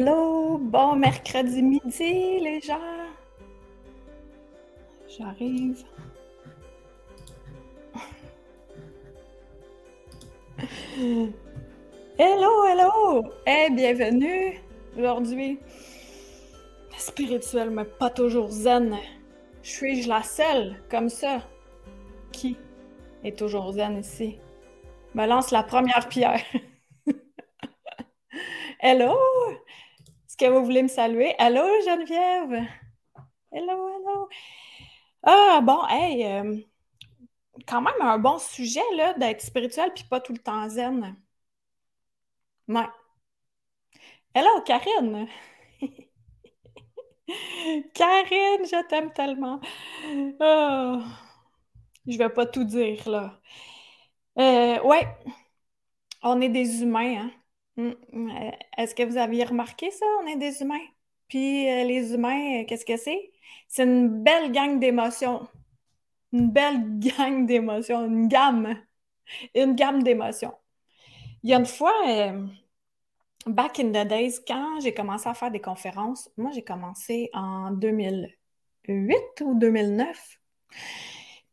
Hello! Bon mercredi midi, les gens! J'arrive. Hello, hello! Hey, bienvenue! Aujourd'hui, spirituel, mais pas toujours zen. Suis-je la seule, comme ça, qui est toujours zen ici? Me lance la première pierre. Hello! Que vous voulez me saluer? Hello, Geneviève! Hello, hello! Ah, bon, hey, euh, quand même un bon sujet, là, d'être spirituel puis pas tout le temps zen. Ouais. Hello, Karine! Karine, je t'aime tellement! Oh, je vais pas tout dire, là. Euh, ouais, on est des humains, hein? Mm, mm, est-ce que vous aviez remarqué ça? On est des humains. Puis euh, les humains, euh, qu'est-ce que c'est? C'est une belle gang d'émotions. Une belle gang d'émotions, une gamme. Une gamme d'émotions. Il y a une fois, euh, back in the days, quand j'ai commencé à faire des conférences, moi j'ai commencé en 2008 ou 2009.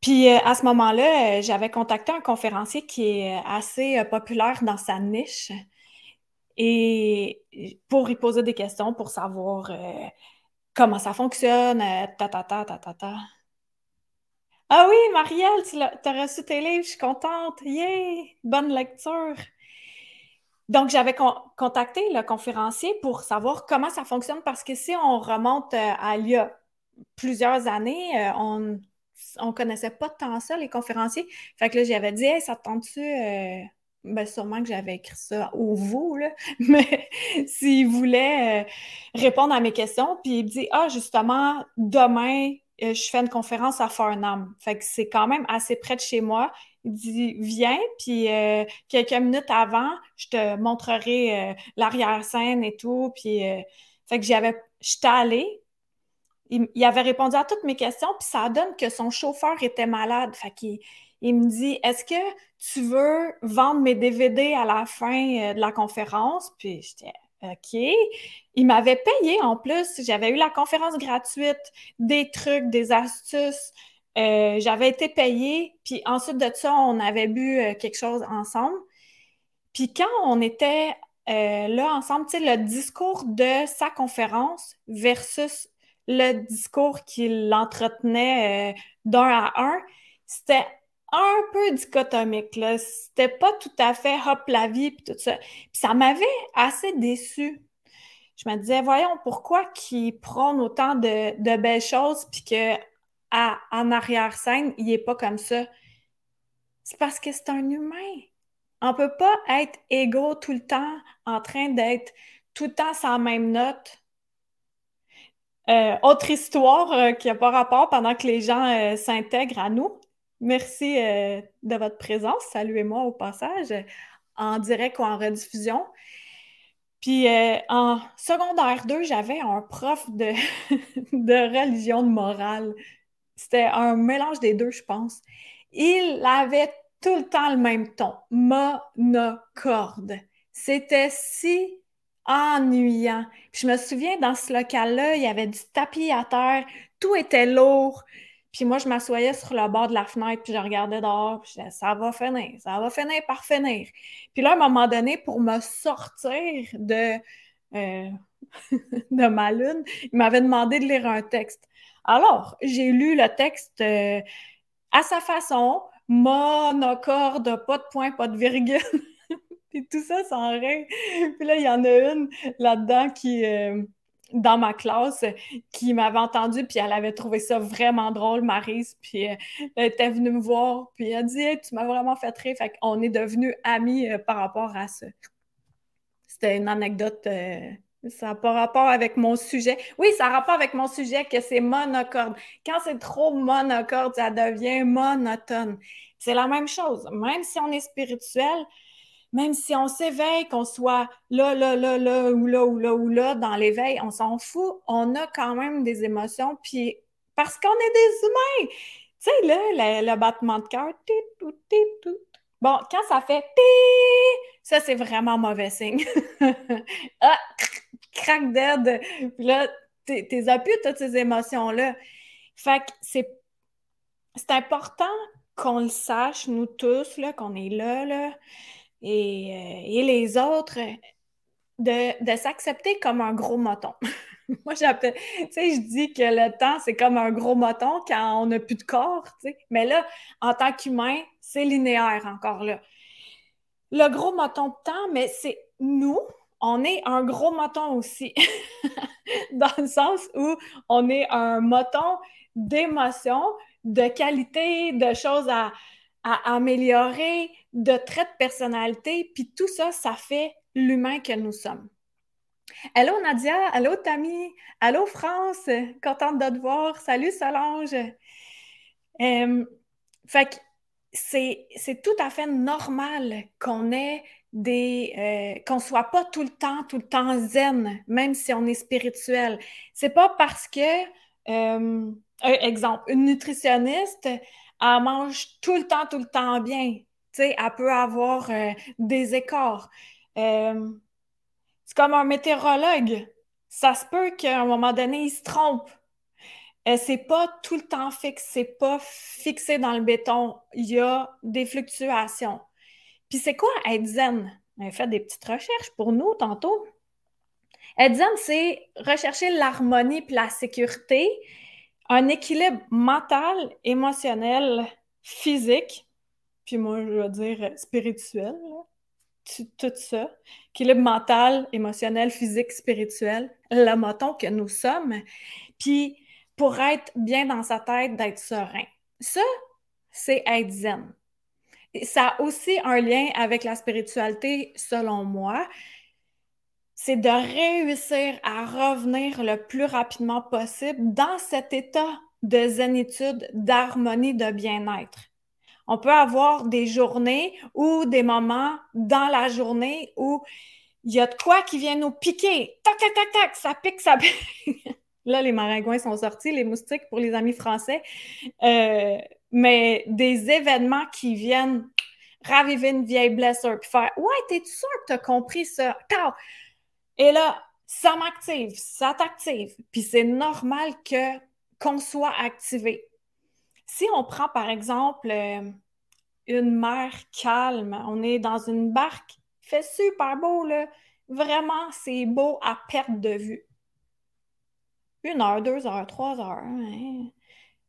Puis à ce moment-là, j'avais contacté un conférencier qui est assez populaire dans sa niche et pour y poser des questions pour savoir euh, comment ça fonctionne, euh, ta, ta, ta, ta, ta, ta. Ah oui, Marielle, tu as, reçu tes livres, je suis contente. Yay! Bonne lecture. Donc, j'avais contacté le conférencier pour savoir comment ça fonctionne parce que si on remonte euh, à il y a plusieurs années, on ne connaissait pas tant ça, les conférenciers. Fait que là, j'avais dit, ça te tente-tu ben, sûrement que j'avais écrit ça au vous, là. mais s'il voulait euh, répondre à mes questions, puis il me dit Ah, justement, demain, euh, je fais une conférence à Farnham. Fait que c'est quand même assez près de chez moi. Il dit Viens, puis euh, quelques minutes avant, je te montrerai l'arrière-scène et tout. Puis, fait que j'avais, j'étais allée. Il, il, avait répondu à toutes mes questions, puis ça donne que son chauffeur était malade. Fait qu'il il me dit Est-ce que tu veux vendre mes DVD à la fin euh, de la conférence? Puis j'étais OK. Il m'avait payé en plus. J'avais eu la conférence gratuite, des trucs, des astuces. Euh, j'avais été payée. Puis ensuite de ça, on avait bu euh, quelque chose ensemble. Puis quand on était là ensemble, tu le discours de sa conférence versus le discours qu'il entretenait d'un à un, c'était un peu dichotomique. Là. C'était pas tout à fait hop la vie puis tout ça. Puis ça m'avait assez déçu. Je me disais, voyons, pourquoi qu'il prône autant de, belles choses puis que à, en arrière-scène, il est pas comme ça? C'est parce que c'est un humain. On peut pas être égaux tout le temps, en train d'être tout le temps sans même note. Euh, autre histoire euh, qui n'a pas rapport pendant que les gens euh, s'intègrent à nous. Merci euh, de votre présence. Saluez-moi au passage, en direct ou en rediffusion. Puis euh, en secondaire 2, j'avais un prof de, de religion de morale. C'était un mélange des deux, je pense. Il avait tout le temps le même ton, monocorde. C'était si ennuyant. je me souviens, dans ce local-là, il y avait du tapis à terre, tout était lourd. Puis moi, je m'assoyais sur le bord de la fenêtre, puis je regardais dehors, puis je disais, ça va finir, ça va finir par finir. Puis là, à un moment donné, pour me sortir de, euh, de ma lune, il m'avait demandé de lire un texte. Alors, j'ai lu le texte euh, à sa façon, monocorde, pas de point, pas de virgule. puis tout ça sans rien. Puis là, il y en a une là-dedans qui... Euh, dans ma classe qui m'avait entendu, puis elle avait trouvé ça vraiment drôle, Marise, puis euh, elle était venue me voir, puis elle a dit Tu m'as vraiment fait rire », fait est devenus amis euh, par rapport à ça. C'était une anecdote, euh, ça n'a pas rapport avec mon sujet. Oui, ça a rapport avec mon sujet que c'est monocorde. Quand c'est trop monocorde, ça devient monotone. C'est la même chose, même si on est spirituel, même si on s'éveille, qu'on soit là, là, là, là, ou là, ou là, ou là, dans l'éveil, on s'en fout. On a quand même des émotions, puis parce qu'on est des humains. Tu sais, là, le, battement de cœur, Bon, quand ça fait ça, c'est vraiment mauvais signe. ah, craque dead. Puis là, t'es plus toutes ces émotions-là. Fait que c'est, c'est important qu'on le sache, nous tous, là, qu'on est là, là, et, euh, et les autres, de, de s'accepter comme un gros moton. Moi, j'appelle, tu sais, je dis que le temps, c'est comme un gros moton quand on n'a plus de corps, tu sais. Mais là, en tant qu'humain, c'est linéaire encore là. Le gros moton de temps, mais c'est nous, on est un gros moton aussi. Dans le sens où on est un moton d'émotions, de qualité, de choses à, à améliorer, de traits de personnalité, puis tout ça, ça fait l'humain que nous sommes. Allô Nadia, allô Tammy, allô France, contente de te voir. Salut Solange. Euh, fait que c'est, tout à fait normal qu'on ait des euh, qu'on soit pas tout le temps, tout le temps zen, même si on est spirituel. C'est pas parce que, euh, exemple, une nutritionniste, elle mange tout le temps, tout le temps bien. Elle peut avoir des écarts. C'est comme un météorologue. Ça se peut qu'à un moment donné, il se trompe. Euh, c'est pas tout le temps fixe, c'est pas fixé dans le béton. Il y a des fluctuations. Puis c'est quoi être zen? On a fait des petites recherches pour nous tantôt. Être zen, c'est rechercher l'harmonie puis la sécurité, un équilibre mental, émotionnel, physique, puis moi, je veux dire spirituel tout ça, équilibre mental, émotionnel, physique, spirituel, le moton que nous sommes, puis pour être bien dans sa tête, d'être serein. Ça, c'est être zen. ça a aussi un lien avec la spiritualité, selon moi. C'est de réussir à revenir le plus rapidement possible dans cet état de zénitude, d'harmonie, de bien-être. On peut avoir des journées ou des moments dans la journée où il y a de quoi qui vient nous piquer. Tac, tac, tac, tac, ça pique, ça pique. Là, les maringouins sont sortis, les moustiques pour les amis français. Euh, mais des événements qui viennent raviver une vieille blessure, puis faire Ouais, t'es-tu sûr que t'as compris ça? Et là, ça m'active, ça t'active. Puis c'est normal que qu'on soit activé. Si on prend par exemple euh, une mer calme, on est dans une barque, il fait super beau, là. Vraiment, c'est beau à perte de vue. Une heure, deux heures, trois heures, hein.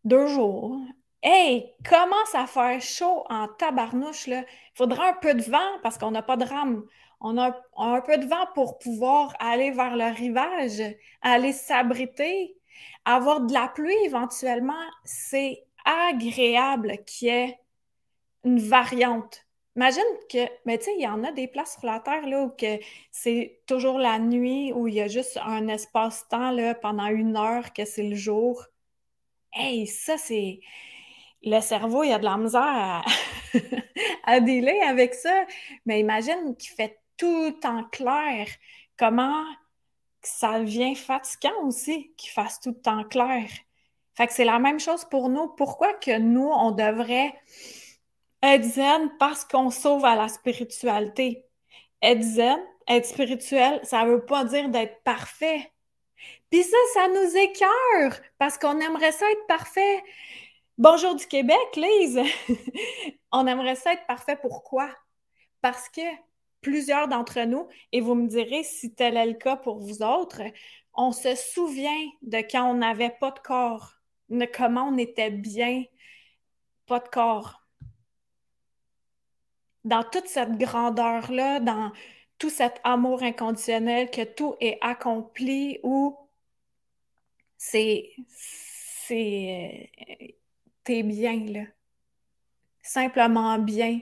deux jours. Hey, commence à faire chaud en tabarnouche, là. Il faudra un peu de vent parce qu'on n'a pas de rame. On a un peu de vent pour pouvoir aller vers le rivage, aller s'abriter, avoir de la pluie éventuellement. C'est agréable qu'il y ait une variante. Imagine que, mais tu sais, il y en a des places sur la Terre où c'est toujours la nuit, où il y a juste un espace-temps pendant une heure que c'est le jour. Hey, ça, c'est. Le cerveau, il a de la misère à, à avec ça. Mais imagine qu'il fait tout en clair. Comment ça devient fatigant aussi qu'il fasse tout temps clair. Fait que c'est la même chose pour nous. Pourquoi que nous, on devrait être zen parce qu'on sauve à la spiritualité? Être zen, être spirituel, ça veut pas dire d'être parfait. Puis ça, ça nous écœure parce qu'on aimerait ça être parfait. Bonjour du Québec, Lise! on aimerait ça être parfait. Pourquoi? Parce que plusieurs d'entre nous, et vous me direz si tel est le cas pour vous autres, on se souvient de quand on n'avait pas de corps comment on était bien, pas de corps. Dans toute cette grandeur-là, dans tout cet amour inconditionnel, que tout est accompli ou c'est. c'est. Euh, t'es bien, là. Simplement bien.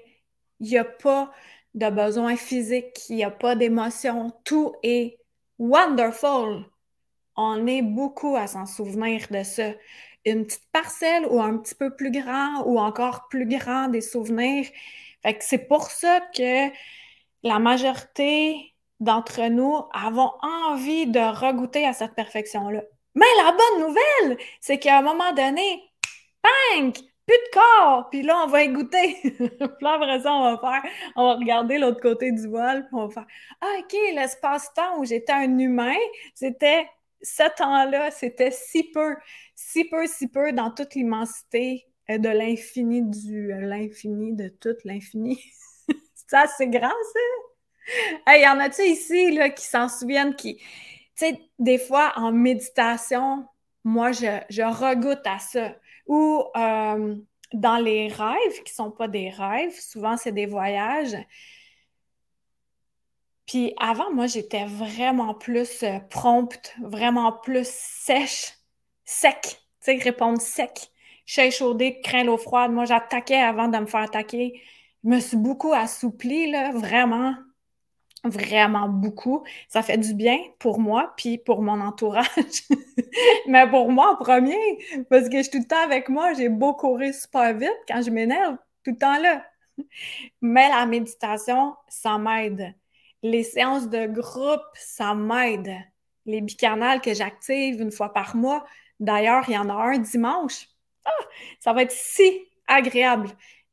Il n'y a pas de besoin physique, il n'y a pas d'émotion. Tout est wonderful. On est beaucoup à s'en souvenir de ça une petite parcelle ou un petit peu plus grand ou encore plus grand des souvenirs. Fait que c'est pour ça que la majorité d'entre nous avons envie de regoûter à cette perfection-là. Mais la bonne nouvelle, c'est qu'à un moment donné, bang, plus de corps! Puis là, on va goûter. puis là, après ça, on va faire, on va regarder l'autre côté du voile, puis on va faire, ah, OK, l'espace-temps où j'étais un humain, c'était ce temps-là, c'était si peu, si peu, si peu dans toute l'immensité euh, de l'infini du euh, l'infini de tout l'infini. ça, c'est grand, ça? Il y en a-tu ici là, qui s'en souviennent, qui, tu sais, des fois en méditation, moi, je regoute à ça. Ou euh, dans les rêves, qui sont pas des rêves, souvent c'est des voyages. Puis avant, moi, j'étais vraiment plus euh, prompte, vraiment plus sèche, sec, tu sais, répondre sec. Chez chaudé, craint l'eau froide. Moi, j'attaquais avant de me faire attaquer. Je me suis beaucoup assouplie, là, vraiment vraiment beaucoup. Ça fait du bien pour moi, puis pour mon entourage. Mais pour moi en premier, parce que je suis tout le temps avec moi, j'ai beau courir super vite quand je m'énerve, tout le temps là. Mais la méditation, ça m'aide. Les séances de groupe, ça m'aide. Les bicanales que j'active une fois par mois, d'ailleurs, il y en a un dimanche. Ah, ça va être si agréable.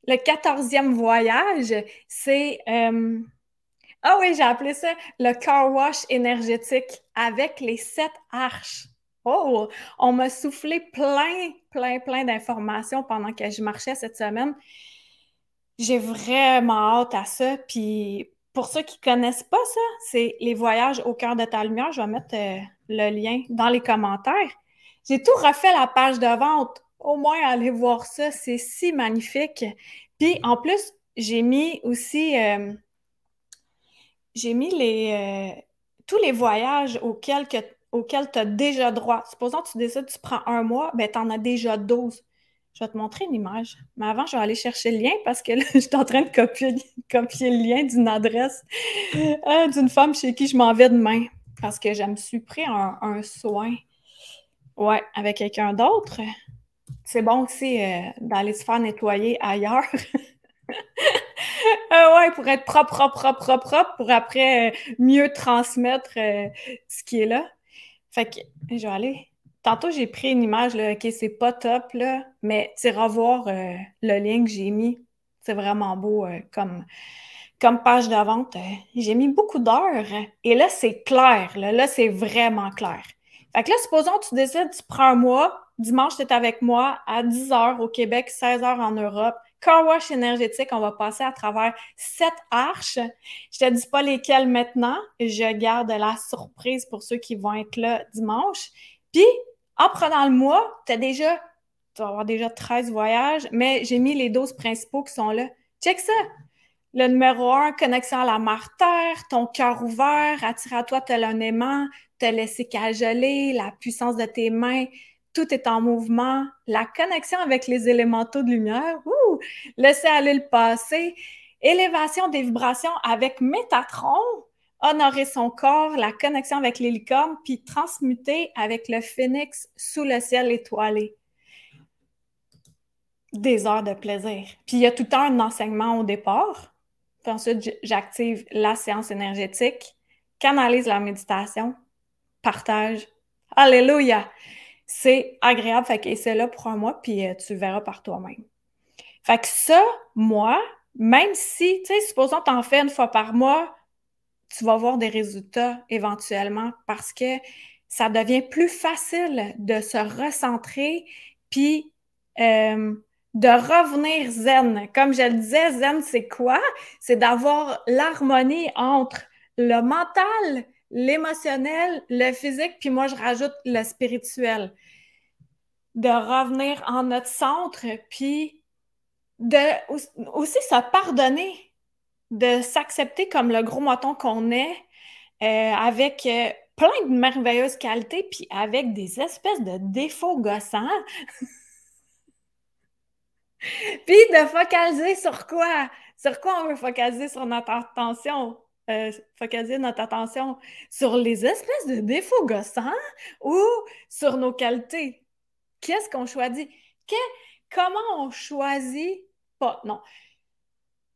Le quatorzième voyage, c'est... Euh, ah oui, j'ai appelé ça le car wash énergétique avec les sept arches. Oh, on m'a soufflé plein, plein, plein d'informations pendant que je marchais cette semaine. J'ai vraiment hâte à ça. Puis pour ceux qui ne connaissent pas ça, c'est les voyages au cœur de ta lumière. Je vais mettre euh, le lien dans les commentaires. J'ai tout refait la page de vente. Au moins, allez voir ça. C'est si magnifique. Puis en plus, j'ai mis aussi euh, j'ai mis les, euh, tous les voyages auxquels, auxquels tu as déjà droit. Supposons que tu décides que tu prends un mois, ben tu en as déjà 12. Je vais te montrer une image. Mais avant, je vais aller chercher le lien parce que là, je suis en train de copier, copier le lien d'une adresse euh, d'une femme chez qui je m'en vais demain parce que je me suis pris un, soin. Ouais, avec quelqu'un d'autre. C'est bon aussi euh, d'aller se faire nettoyer ailleurs. Ah ouais, pour être propre, propre, propre, propre, propre, pour après euh, mieux transmettre euh, ce qui est là. Fait que je vais aller. Tantôt, j'ai pris une image, là, OK, c'est pas top, là, mais tu revoir euh, le lien que j'ai mis. C'est vraiment beau comme, comme page de vente. j'ai mis beaucoup d'heures. Et là, c'est clair. Là, là c'est vraiment clair. Fait que là, supposons que tu décides, tu prends un mois, dimanche, tu es avec moi à 10 h au Québec, 16 h en Europe. Car wash énergétique, on va passer à travers sept arches. Je te dis pas lesquelles maintenant. Je garde la surprise pour ceux qui vont être là dimanche. Puis, en prenant le mois, tu as déjà, tu vas avoir déjà 13 voyages, mais j'ai mis les 12 principaux qui sont là. Check ça! Le numéro 1, connexion à la mère-terre, ton cœur ouvert, attire à toi tel un aimant, te laisser cajoler, la puissance de tes mains, tout est en mouvement, la connexion avec les élémentaux de lumière, ouh, laisser aller le passé, élévation des vibrations avec Métatron, honorer son corps, la connexion avec les puis transmuter avec le phénix sous le ciel étoilé. Des heures de plaisir. Puis il y a tout un enseignement au départ. Puis ensuite, j'active la séance énergétique, canalise la méditation, partage. Alléluia! C'est agréable. Fait que c'est là pour un mois, puis euh, tu verras par toi-même. Fait que ça, moi, même si, tu sais, supposons en fais une fois par mois, tu vas voir des résultats éventuellement parce que ça devient plus facile de se recentrer puis euh, de revenir zen. Comme je le disais, zen, c'est quoi? C'est d'avoir l'harmonie entre le mental, l'émotionnel, le physique, puis moi, je rajoute le spirituel. De revenir en notre centre, puis de aussi se pardonner, de s'accepter comme le gros moton qu'on est, euh, avec euh, plein de merveilleuses qualités, puis avec des espèces de défauts gossants. puis de focaliser sur quoi? Sur quoi on veut focaliser sur notre attention? Euh, focaliser notre attention sur les espèces de défauts gossants ou sur nos qualités. Qu'est-ce qu'on choisit? comment on choisit pas? Non.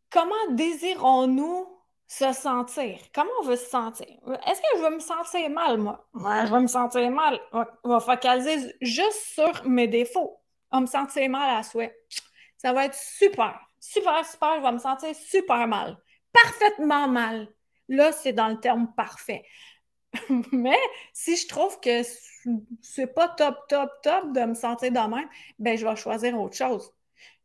Comment désirons-nous se sentir? Comment on veut se sentir? Est-ce que je veux me sentir mal, moi? je veux me sentir mal. On va focaliser juste sur mes défauts. On me sentir mal à souhait. Ça va être super, super, super. Je vais me sentir super mal. Parfaitement mal. Là, c'est dans le terme parfait. Mais si je trouve que c'est pas top, top, top de me sentir de même, ben je vais choisir autre chose.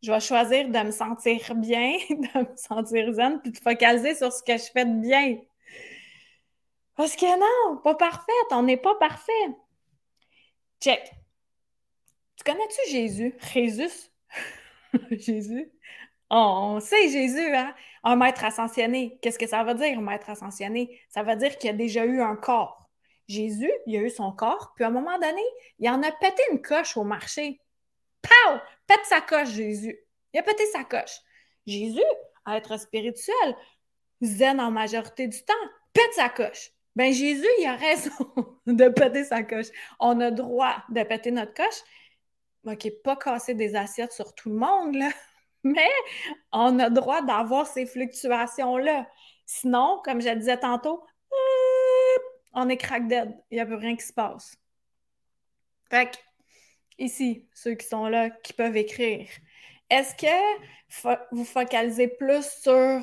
Je vais choisir de me sentir bien, de me sentir zen, puis de focaliser sur ce que je fais de bien. Parce que non, pas parfaite, on n'est pas parfait. Check. Tu connais-tu Jésus? Jésus? Jésus? on sait Jésus, hein? Un maître ascensionné. Qu'est-ce que ça veut dire, un maître ascensionné? Ça veut dire qu'il a déjà eu un corps. Jésus, il a eu son corps, puis à un moment donné, il en a pété une coche au marché. Pow! Pète sa coche, Jésus. Il a pété sa coche. Jésus, être spirituel, zen en majorité du temps, pète sa coche. Ben Jésus, il a raison de péter sa coche. On a droit de péter notre coche. OK, pas casser des assiettes sur tout le monde, là. Mais on a droit d'avoir ces fluctuations-là. Sinon, comme je disais tantôt, on est crack dead. Il n'y a plus rien qui se passe. Fait que, ici, ceux qui sont là, qui peuvent écrire, est-ce que vous focalisez plus sur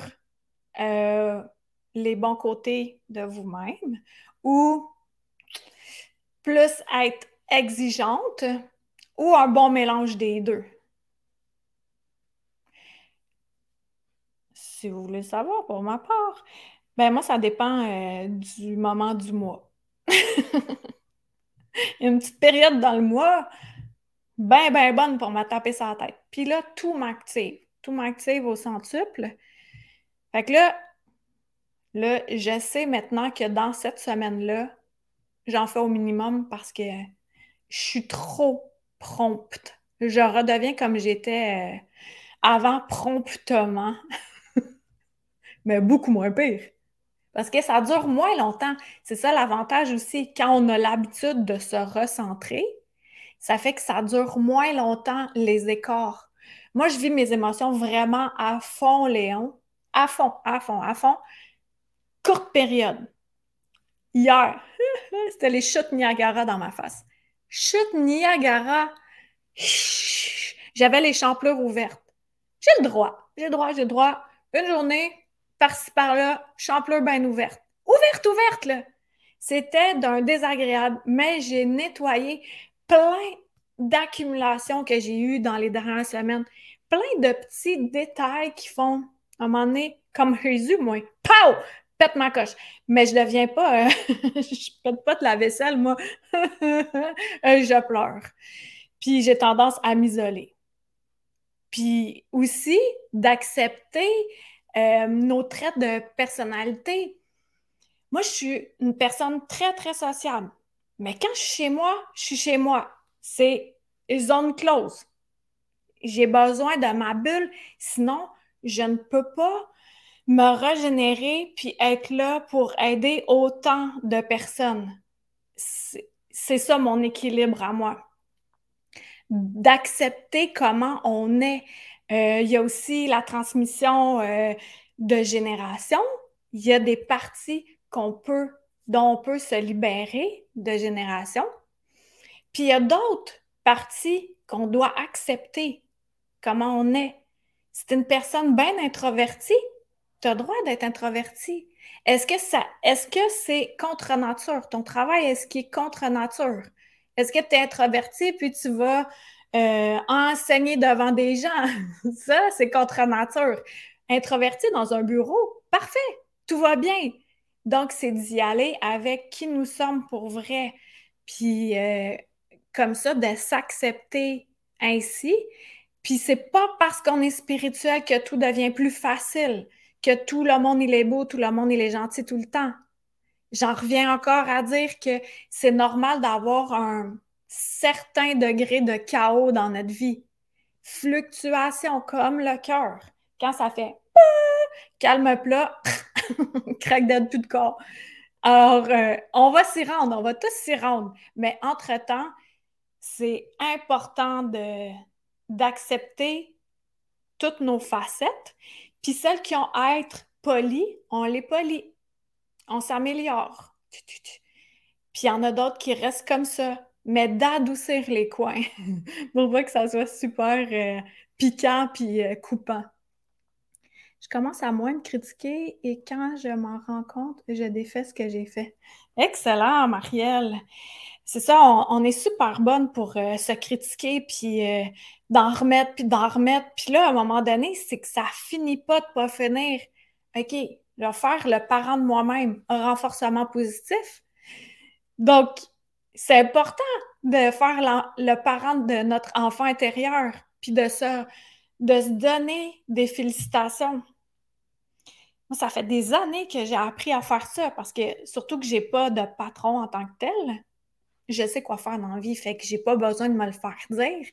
euh, les bons côtés de vous-même ou plus être exigeante ou un bon mélange des deux? Si vous voulez savoir, pour ma part, ben moi, ça dépend euh, du moment du mois. Il y a une petite période dans le mois, ben, ben bonne pour me taper sa tête. Puis là, tout m'active. Tout m'active au centuple. Fait que là, là, je sais maintenant que dans cette semaine-là, j'en fais au minimum parce que je suis trop prompte. Je redeviens comme j'étais euh, avant promptement. mais beaucoup moins pire. Parce que ça dure moins longtemps. C'est ça l'avantage aussi. Quand on a l'habitude de se recentrer, ça fait que ça dure moins longtemps les écarts. Moi, je vis mes émotions vraiment à fond, Léon. À fond, à fond, à fond. Courte période. Hier, c'était les chutes Niagara dans ma face. Chute Niagara. J'avais les champlures ouvertes. J'ai le droit. J'ai le droit, j'ai le droit. Une journée, par-ci par-là, champleur bien ouverte. Ouverte, ouverte, là! C'était d'un désagréable, mais j'ai nettoyé plein d'accumulations que j'ai eues dans les dernières semaines. Plein de petits détails qui font, à un moment donné, comme Jésus, moi, pow! Pète ma coche. Mais je ne deviens pas, euh, je pète pas de la vaisselle, moi. Euh, je pleure. Puis j'ai tendance à m'isoler. Puis aussi d'accepter euh, nos traits de personnalité. Moi, je suis une personne très, très sociable. Mais quand je suis chez moi, je suis chez moi. C'est zone close. J'ai besoin de ma bulle, sinon, je ne peux pas me régénérer puis être là pour aider autant de personnes. C'est ça mon équilibre à moi. D'accepter comment on est, euh, il y a aussi la transmission euh, de génération. Il y a des parties qu'on peut, dont on peut se libérer de génération. Puis il y a d'autres parties qu'on doit accepter comment on est. C'est une personne bien introvertie, tu as le droit d'être introverti. Est-ce que ça, est-ce que c'est contre nature? Ton travail, est-ce qu'il est contre nature? Est-ce que tu es introverti puis tu vas euh, enseigner devant des gens, ça, c'est contre nature. Introverti dans un bureau, parfait, tout va bien. Donc, c'est d'y aller avec qui nous sommes pour vrai. Puis, euh, comme ça, de s'accepter ainsi. Puis, c'est pas parce qu'on est spirituel que tout devient plus facile, que tout le monde, il est beau, tout le monde, il est gentil tout le temps. J'en reviens encore à dire que c'est normal d'avoir un, certains degrés de chaos dans notre vie. Fluctuation comme le cœur. Quand ça fait calme plat, craque de tout de corps. Alors, euh, on va s'y rendre, on va tous s'y rendre. Mais entre-temps, c'est important d'accepter toutes nos facettes. Puis celles qui ont à être polies, on les polie. On s'améliore. Puis il y en a d'autres qui restent comme ça mais d'adoucir les coins pour pas que ça soit super euh, piquant puis euh, coupant. Je commence à moins me critiquer et quand je m'en rends compte, je défais ce que j'ai fait. Excellent, Marielle. C'est ça, on, est super bonne pour euh, se critiquer, puis d'en remettre, puis d'en remettre. Puis là, à un moment donné, c'est que ça finit pas de pas finir. OK, je vais faire le parent de moi-même, un renforcement positif. Donc, c'est important de faire le parent de notre enfant intérieur, puis de se, de se donner des félicitations. Moi, ça fait des années que j'ai appris à faire ça parce que surtout que j'ai pas de patron en tant que tel, je sais quoi faire dans la vie, fait que j'ai pas besoin de me le faire dire.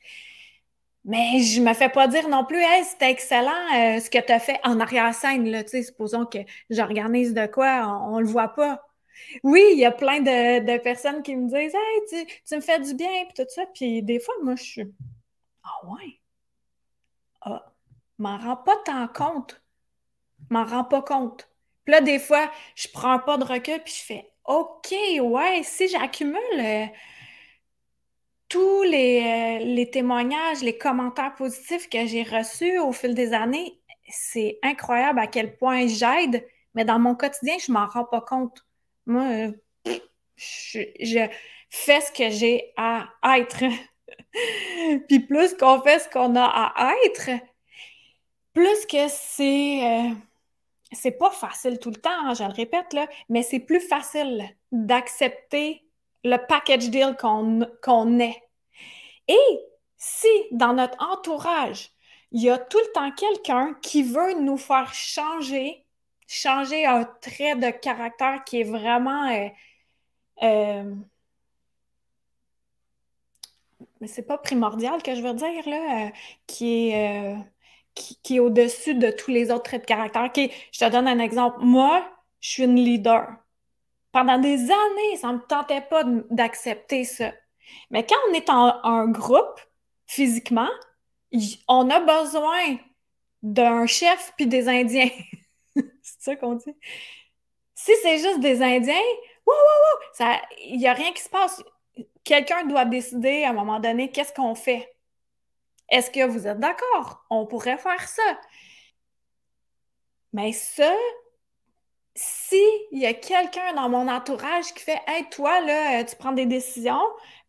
Mais je me fais pas dire non plus, hey, c'était excellent euh, ce que tu as fait en arrière-scène, là, tu sais, supposons que j'organise de quoi, on, on le voit pas. Oui, il y a plein de, personnes qui me disent Hey, tu, me fais du bien, puis tout ça. Puis des fois, moi, je suis Ah ouais? Ah, m'en rends pas tant compte. M'en rends pas compte. Puis là, des fois, je prends pas de recul, puis je fais OK, ouais, si j'accumule euh, tous les, euh, les témoignages, les commentaires positifs que j'ai reçus au fil des années, c'est incroyable à quel point j'aide, mais dans mon quotidien, je m'en rends pas compte. Moi, euh, je, fais ce que j'ai à être. Puis plus qu'on fait ce qu'on a à être, plus que c'est. Euh, c'est pas facile tout le temps, hein, je le répète, là, mais c'est plus facile d'accepter le package deal qu'on est. Et si dans notre entourage, il y a tout le temps quelqu'un qui veut nous faire changer changer un trait de caractère qui est vraiment. Euh, euh, mais c'est pas primordial que je veux dire, là, euh, qui est. qui, est au-dessus de tous les autres traits de caractère. je te donne un exemple. Moi, je suis une leader. Pendant des années, ça ne me tentait pas d'accepter ça. Mais quand on est en un groupe, physiquement, on a besoin d'un chef puis des Indiens. qu'on dit? Si c'est juste des Indiens, il n'y a rien qui se passe. Quelqu'un doit décider à un moment donné qu'est-ce qu'on fait. Est-ce que vous êtes d'accord? On pourrait faire ça. Mais ça, s'il y a quelqu'un dans mon entourage qui fait Hey, toi, là, tu prends des décisions,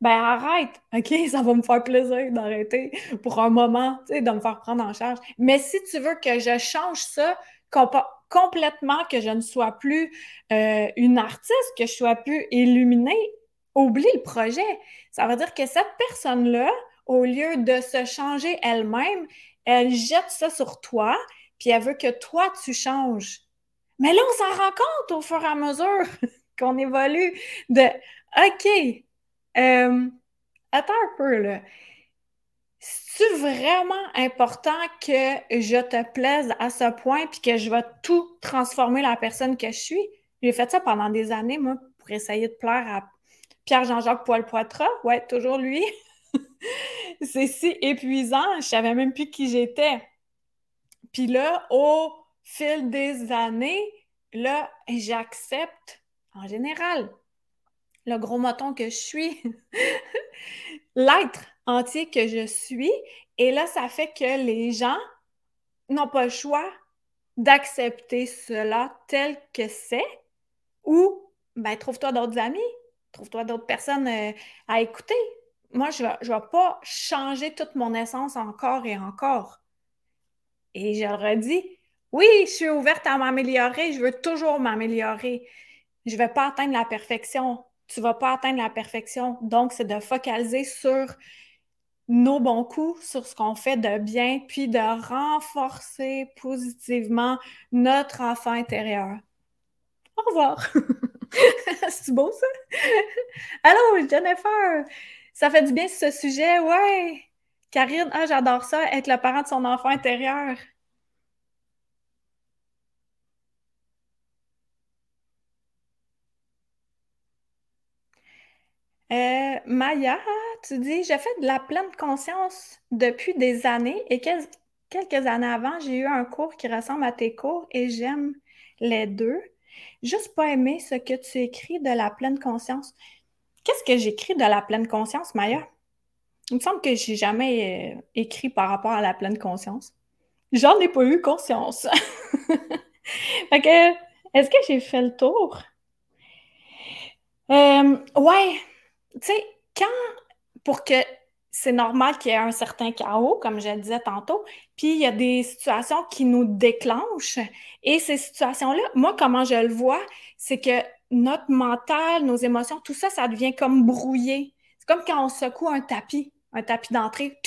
ben arrête. OK, ça va me faire plaisir d'arrêter pour un moment, tu sais, de me faire prendre en charge. Mais si tu veux que je change ça, complètement que je ne sois plus euh, une artiste, que je sois plus illuminée, oublie le projet. Ça veut dire que cette personne-là, au lieu de se changer elle-même, elle jette ça sur toi, puis elle veut que toi, tu changes. Mais là, on s'en rend compte au fur et à mesure qu'on évolue de OK, euh, attends un peu, là c'est vraiment important que je te plaise à ce point puis que je vais tout transformer la personne que je suis? J'ai fait ça pendant des années, moi, pour essayer de plaire à Pierre-Jean-Jacques Poil-Poitras. Ouais, toujours lui. c'est si épuisant, je savais même plus qui j'étais. Puis là, au fil des années, là, j'accepte en général le gros moton que je suis, l'être entier que je suis. Et là, ça fait que les gens n'ont pas le choix d'accepter cela tel que c'est ou ben, trouve-toi d'autres amis, trouve-toi d'autres personnes euh, à écouter. Moi, je ne vais, pas changer toute mon essence encore et encore. Et je leur ai dit, oui, je suis ouverte à m'améliorer, je veux toujours m'améliorer. Je ne vais pas atteindre la perfection. Tu ne vas pas atteindre la perfection. Donc, c'est de focaliser sur nos bons coups sur ce qu'on fait de bien, puis de renforcer positivement notre enfant intérieur. Au revoir. C'est beau ça? Allô, Jennifer! Ça fait du bien ce sujet, ouais! Karine, ah, j'adore ça, être le parent de son enfant intérieur. Euh, Maya, tu dis, j'ai fait de la pleine conscience depuis des années et quelques années avant, j'ai eu un cours qui ressemble à tes cours et j'aime les deux. Juste pas aimer ce que tu écris de la pleine conscience. qu'est-ce que j'écris de la pleine conscience, Maya? Il me semble que j'ai jamais euh, écrit par rapport à la pleine conscience. J'en ai pas eu conscience. fait que, est-ce que j'ai fait le tour? Euh, ouais, tu sais, quand, pour que c'est normal qu'il y ait un certain chaos, comme je le disais tantôt, puis il y a des situations qui nous déclenchent. Et ces situations-là, moi, comment je le vois, c'est que notre mental, nos émotions, tout ça, ça devient comme brouillé. C'est comme quand on secoue un tapis, un tapis d'entrée.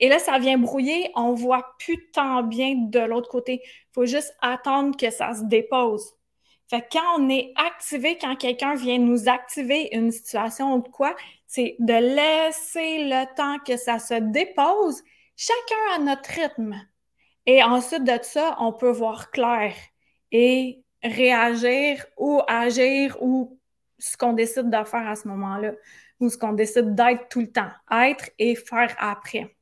Et là, ça vient brouiller, on voit plus tant bien de l'autre côté. Il faut juste attendre que ça se dépose. Fait que quand on est activé, quand quelqu'un vient nous activer une situation ou quoi, c'est de laisser le temps que ça se dépose, chacun à notre rythme. Et ensuite de ça, on peut voir clair et réagir ou agir ou ce qu'on décide de faire à ce moment-là ou ce qu'on décide d'être tout le temps, être et faire après.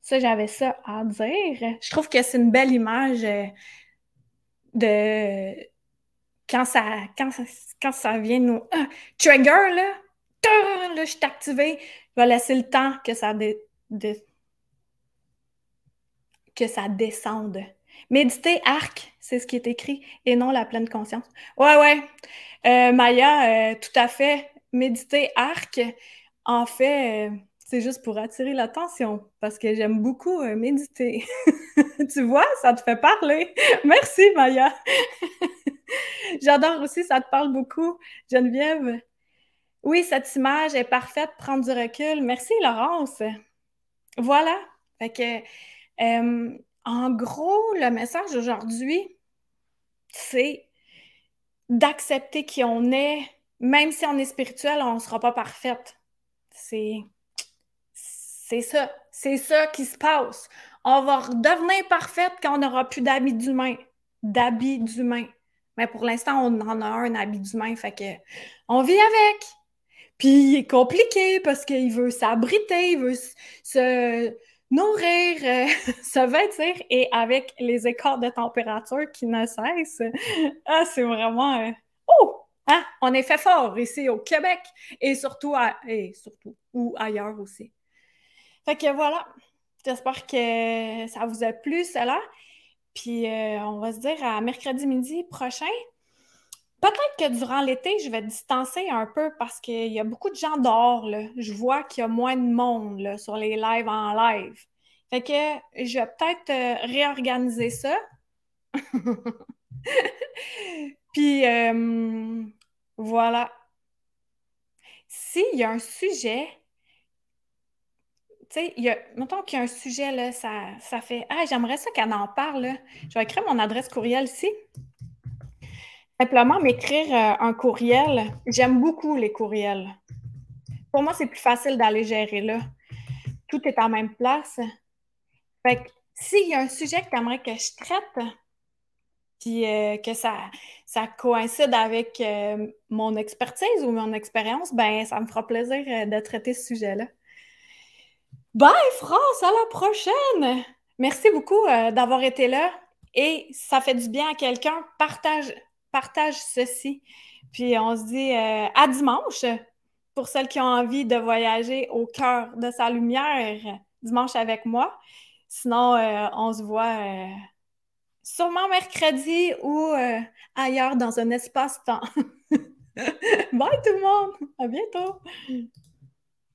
Ça, j'avais ça à dire. Je trouve que c'est une belle image euh, de quand ça, quand quand ça vient nous ah, trigger, là, là, je suis activée, je vais laisser le temps que ça, que ça descende. Méditer arc, c'est ce qui est écrit, et non la pleine conscience. Ouais, ouais. Euh, Maya, euh, tout à fait. Méditer arc, en fait, euh, c'est juste pour attirer l'attention, parce que j'aime beaucoup méditer. tu vois, ça te fait parler. Merci, Maya. J'adore aussi, ça te parle beaucoup, Geneviève. Oui, cette image est parfaite, prendre du recul. Merci, Laurence. Voilà. Que, en gros, le message aujourd'hui, c'est d'accepter qui on est, même si on est spirituel, on ne sera pas parfaite. C'est, c'est ça. C'est ça qui se passe. On va redevenir parfaite quand on n'aura plus d'habits d'humain. D'habits d'humain. Mais pour l'instant, on en a un habit d'humain, fait que on vit avec. Puis il est compliqué parce qu'il veut s'abriter, il veut se nourrir, euh, se vêtir et avec les écarts de température qui ne cessent, ah, c'est vraiment euh, oh, hein? on est fait fort ici au Québec et surtout et surtout ou ailleurs aussi. Fait que voilà, j'espère que ça vous a plu cela. Puis euh, on va se dire à mercredi midi prochain. Peut-être que durant l'été, je vais distancer un peu parce qu'il y a beaucoup de gens dehors. Là. Je vois qu'il y a moins de monde sur les lives en live. Fait que je vais peut-être euh, réorganiser ça. Puis euh, voilà. S'il y a un sujet, tu mettons qu'il y a un sujet, là, ça, fait Ah, j'aimerais ça qu'elle en parle. Je vais écrire mon adresse courriel ici simplement m'écrire euh, un courriel. J'aime beaucoup les courriels. Pour moi, c'est plus facile d'aller gérer là. Tout est en même place. Fait que s'il y a un sujet que tu aimerais que je traite, puis euh, que ça, ça coïncide avec euh, mon expertise ou mon expérience, ben ça me fera plaisir de traiter ce sujet-là. Bye France, à la prochaine! Merci beaucoup d'avoir été là et ça fait du bien à quelqu'un. Partage, partage ceci. Puis on se dit euh, à dimanche pour celles qui ont envie de voyager au cœur de sa lumière, dimanche avec moi. Sinon, euh, on se voit euh, sûrement mercredi ou ailleurs dans un espace-temps. Bye tout le monde! À bientôt!